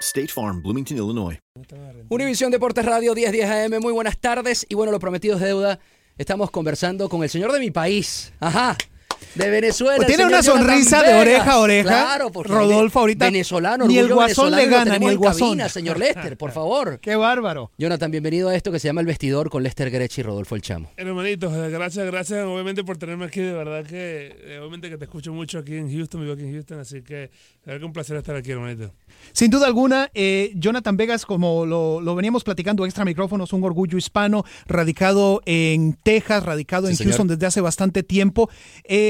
State Farm, Bloomington, Illinois. Univisión Deportes Radio 1010 AM, muy buenas tardes. Y bueno, lo prometido es deuda. Estamos conversando con el señor de mi país. Ajá. De Venezuela. Pues tiene una sonrisa de oreja a oreja. Claro, porque Rodolfo ahorita. Venezolano, Ni el guasón le gana, ni el guasón. cabina, señor Lester, por favor. Qué bárbaro. Jonathan, bienvenido a esto que se llama El Vestidor con Lester Grechi y Rodolfo El Chamo. Hermanitos, gracias, gracias obviamente por tenerme aquí, de verdad que eh, obviamente que te escucho mucho aquí en Houston, vivo aquí en Houston, así que de verdad que un placer estar aquí, hermanito. Sin duda alguna, eh, Jonathan Vegas, como lo, lo veníamos platicando extra micrófonos, un orgullo hispano, radicado en Texas, radicado Sí, en señor. Houston desde hace bastante tiempo. Eh,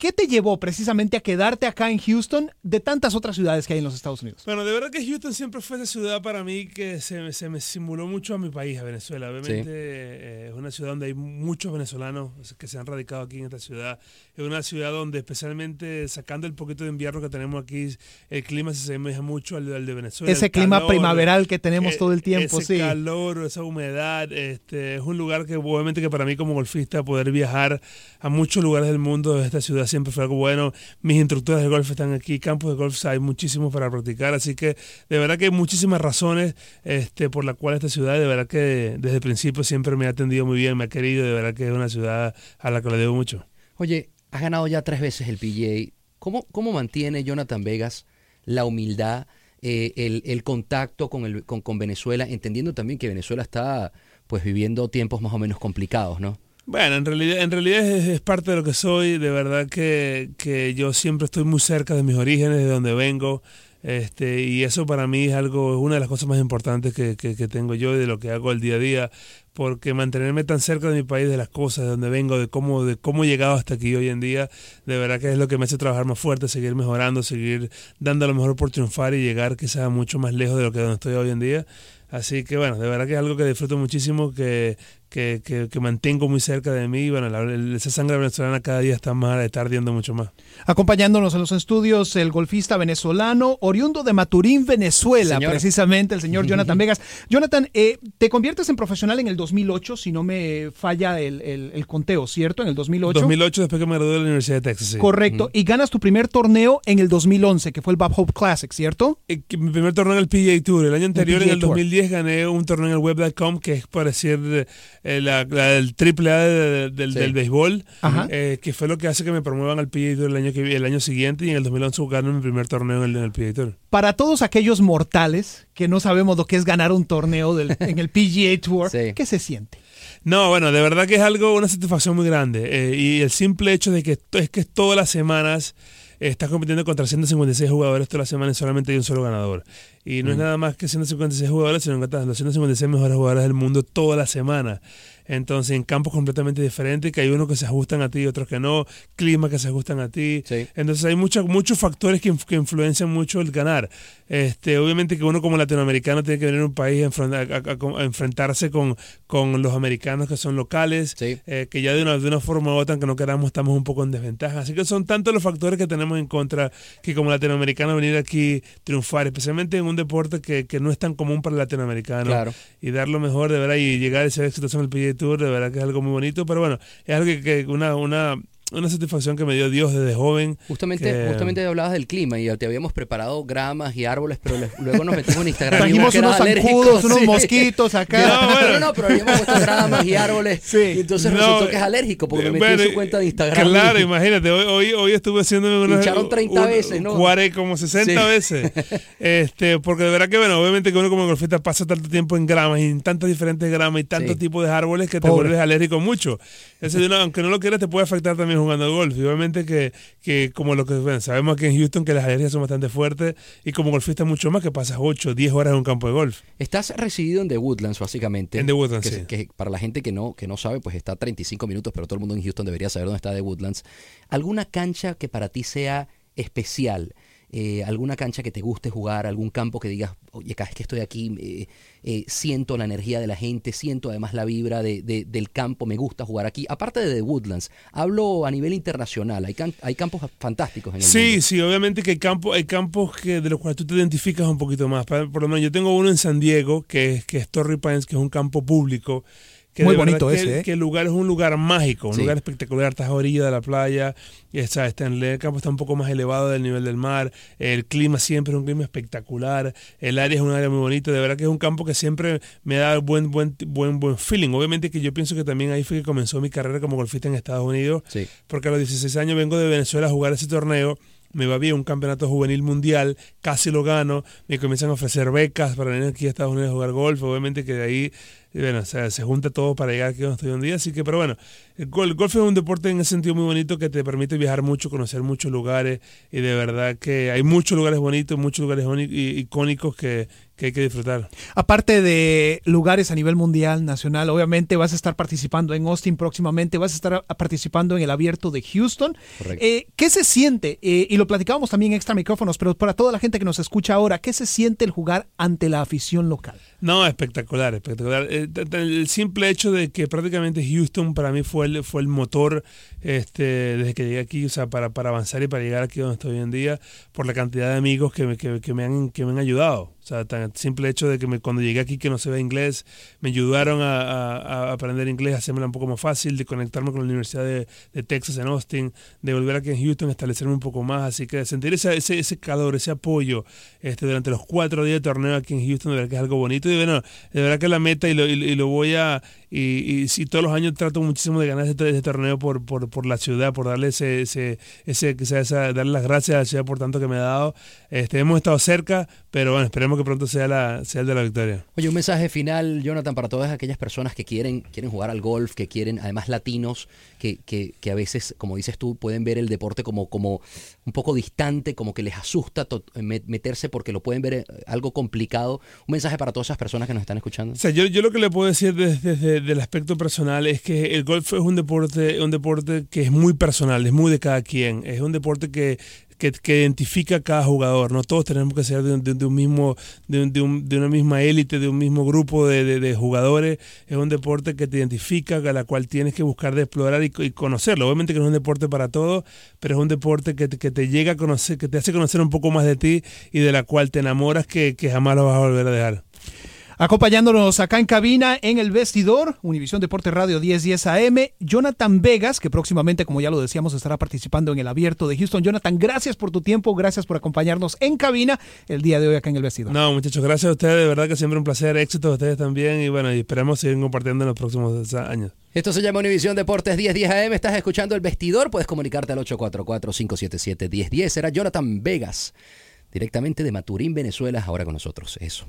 ¿Qué te llevó precisamente a quedarte acá en Houston de tantas otras ciudades que hay en los Estados Unidos? Bueno, de verdad que Houston siempre fue esa ciudad para mí que se, me- se me simuló mucho a mi país, a Venezuela. Obviamente eh, es una ciudad donde hay muchos venezolanos que se han radicado aquí en esta ciudad. Es una ciudad donde especialmente sacando el poquito de invierno que tenemos aquí, el clima se asemeja mucho al, al de Venezuela. Ese clima calor, primaveral que tenemos eh, todo el tiempo, ese sí. calor, esa humedad, este, es un lugar que obviamente que para mí como golfista poder viajar a muchos lugares del mundo de esta ciudad siempre fue algo bueno. Mis instructores de golf están aquí, campos de golf hay muchísimos para practicar, así que de verdad que hay muchísimas razones este, por la cual esta ciudad de verdad que desde el principio siempre me ha atendido muy bien, me ha querido, de verdad que es una ciudad a la que le debo mucho. Oye, has ganado ya tres veces el PGA. ¿Cómo, cómo mantiene Jonathan Vegas la humildad, eh, el, el contacto con, el, con, con Venezuela, entendiendo también que Venezuela está pues viviendo tiempos más o menos complicados, ¿no? Bueno, en realidad, en realidad es, parte de lo que soy. De verdad que, que yo siempre estoy muy cerca de mis orígenes, de donde vengo. Este, y eso para mí es algo, es una de las cosas más importantes que, que, que tengo yo y de lo que hago el día a día. Porque mantenerme tan cerca de mi país, de las cosas, de donde vengo, de cómo, de cómo he llegado hasta aquí hoy en día, de verdad que es lo que me hace trabajar más fuerte, seguir mejorando, seguir dando lo mejor por triunfar y llegar quizás mucho más lejos de lo que donde estoy hoy en día. Así que bueno, de verdad que es algo que disfruto muchísimo, que, que, que, que mantengo muy cerca de mí. Y bueno, la- el- esa sangre venezolana cada día está más, está ardiendo mucho más. Acompañándonos en los estudios, el golfista venezolano, oriundo de Maturín, Venezuela, Señor. precisamente, el señor Jonathan Vegas. Jonathan, eh, te conviertes en profesional en el 2008, si no me falla el, el- el conteo, ¿cierto? En el 2008. 2008 después que me gradué de la Universidad de Texas. sí. Correcto. Y ganas tu primer torneo en el 2011, que fue el Bob Hope Classic, ¿cierto? Eh, Mi primer torneo en el PGA Tour. El año anterior, PGA en el Tour. 2010, gané un torneo en el Web.com, que es para decir eh, la, la- el triple A de- del, Sí. del béisbol, eh, que fue lo que hace que me promuevan al PGA Tour el año, que, el año siguiente. Y en el 2011 gané mi primer torneo en el, en el PGA Tour. Para todos aquellos mortales que no sabemos lo que es ganar un torneo del- en el PGA Tour, Sí. ¿qué se siente? No, bueno, de verdad que es algo, una satisfacción muy grande. eh, y el simple hecho de que es que todas las semanas estás compitiendo contra 156 jugadores toda la semana y solamente hay un solo ganador. Y no es nada más que 156 jugadores, sino que los 156 mejores jugadores del mundo toda la semana. Entonces, en campos completamente diferentes, que hay unos que se ajustan a ti y otros que no, clima que se ajustan a ti. Entonces, hay muchos muchos factores que, que, influencian mucho el ganar. Este, obviamente que uno como latinoamericano tiene que venir a un país a, enfrentarse con, con los americanos que son locales, eh, que ya de una, de una forma u otra, aunque no queramos, estamos un poco en desventaja. Así que son tantos los factores que tenemos en contra que como latinoamericano venir aquí triunfar, especialmente en un deporte que, que no es tan común para el latinoamericano. Y dar lo mejor de verdad y llegar a esa éxito en el PGA Tour, de verdad que es algo muy bonito, pero bueno, es algo que, que una, una una satisfacción que me dio Dios desde joven. Justamente, justamente hablabas del clima y te habíamos preparado gramas y árboles, pero luego nos metimos en Instagram. Trajimos unos zancudos, unos mosquitos acá. No, no, no, pero habíamos puesto gramas y árboles. Sí. Y entonces resultó que es alérgico porque me metí en su cuenta de Instagram. Claro, imagínate, hoy, hoy, hoy estuve haciendo unos. Pincharon 30 veces, ¿no? como 60 veces. este, porque de verdad que, bueno, obviamente que uno como golfista pasa tanto tiempo en gramas y en tantas diferentes gramas y tantos tipos de árboles que te vuelves alérgico mucho. Ese, aunque no lo quieras, te puede afectar también jugando golf. Y obviamente que, que como lo que sabemos aquí en Houston que las alergias son bastante fuertes y como golfista mucho más que pasas 8, 10 horas en un campo de golf. Estás residido en The Woodlands básicamente. En The Woodlands, que, sí. que para la gente que no, que no sabe, pues está a 35 minutos, pero todo el mundo en Houston debería saber dónde está The Woodlands. ¿Alguna cancha que para ti sea especial? Eh, alguna cancha que te guste jugar, algún campo que digas, oye, cada vez que estoy aquí eh, eh, siento la energía de la gente, siento además la vibra de, del campo, me gusta jugar aquí. Aparte de The Woodlands, hablo a nivel internacional, hay, hay campos fantásticos en el Sí, mundo. sí, obviamente que hay, campo, hay campos que, de los cuales tú te identificas un poquito más. Por lo menos yo tengo uno en San Diego, que es, que es Torrey Pines, que es un campo público muy bonito ese, ¿eh? Que el lugar es un lugar mágico, un lugar espectacular, estás a orilla de la playa, está, está en el campo está un poco más elevado del nivel del mar, el clima siempre es un clima espectacular, el área es un área muy bonita, de verdad que es un campo que siempre me da buen buen buen buen feeling. Obviamente que yo pienso que también ahí fue que comenzó mi carrera como golfista en Estados Unidos, porque a los 16 años vengo de Venezuela a jugar ese torneo. Me va bien un campeonato juvenil mundial, casi lo gano, me comienzan a ofrecer becas para venir aquí a Estados Unidos a jugar golf, obviamente que de ahí bueno, o sea, se junta todo para llegar aquí donde estoy un día. Así que, pero bueno, el, golf es un deporte en ese sentido muy bonito que te permite viajar mucho, conocer muchos lugares y de verdad que hay muchos lugares bonitos, muchos lugares icónicos que, que hay que disfrutar. Aparte de lugares a nivel mundial, nacional, obviamente vas a estar participando en Austin próximamente, vas a estar participando en el abierto de Houston. Eh, ¿Qué se siente? Eh, y lo platicábamos también extra micrófonos, pero para toda la gente que nos escucha ahora, ¿qué se siente el jugar ante la afición local? No, espectacular, espectacular. Eh, el simple hecho de que prácticamente Houston para mí fue fue el motor este, desde que llegué aquí, o sea, para, para avanzar y para llegar aquí donde estoy hoy en día, por la cantidad de amigos que que, que me, han, que me han ayudado. O sea, tan simple hecho de que me, cuando llegué aquí que no se ve inglés, me ayudaron a, aprender inglés, a hacerme un poco más fácil, de conectarme con la Universidad de, Texas en Austin, de volver aquí en Houston, establecerme un poco más. Así que sentir ese, ese, ese calor, ese apoyo este, durante los cuatro días de torneo aquí en Houston, de verdad que es algo bonito. Y bueno, de verdad que la meta y lo, voy a... Y, y todos los años trato muchísimo de ganar este, este torneo por, por, por, la ciudad, por darle ese, ese, ese, esa, darle las gracias a la ciudad por tanto que me ha dado. Este, hemos estado cerca, pero bueno, esperemos que pronto sea, la, sea el de la victoria. Oye, un mensaje final, Jonathan, para todas aquellas personas que quieren, quieren jugar al golf, que quieren, además latinos, que, que, que a veces, como dices tú, pueden ver el deporte como, como un poco distante, como que les asusta meterse porque lo pueden ver eh, algo complicado. Un mensaje para todas esas personas que nos están escuchando. O sea, yo, yo lo que le puedo decir desde, desde el aspecto personal es que el golf es un deporte, un deporte que es muy personal, es muy de cada quien. Es un deporte que que, identifica a cada jugador. No todos tenemos que ser de, un mismo, de, de, una misma élite, de un mismo grupo de, jugadores. Es un deporte que te identifica, a la cual tienes que buscar de explorar y, conocerlo. Obviamente que no es un deporte para todos, pero es un deporte que, que, te llega a conocer, que te hace conocer un poco más de ti y de la cual te enamoras que, que jamás lo vas a volver a dejar. Acompañándonos acá en cabina, en el vestidor, Univisión Deporte Radio 1010 AM, Jonathan Vegas, que próximamente, como ya lo decíamos, estará participando en el abierto de Houston. Jonathan, gracias por tu tiempo, gracias por acompañarnos en cabina el día de hoy acá en el vestidor. No, muchachos, gracias a ustedes, de verdad que siempre un placer, éxito a ustedes también y bueno, y esperamos seguir compartiendo en los próximos años. Esto se llama Univisión Deportes 1010 AM, estás escuchando el vestidor, puedes comunicarte al 844-577-1010, será Jonathan Vegas, directamente de Maturín, Venezuela, ahora con nosotros, eso.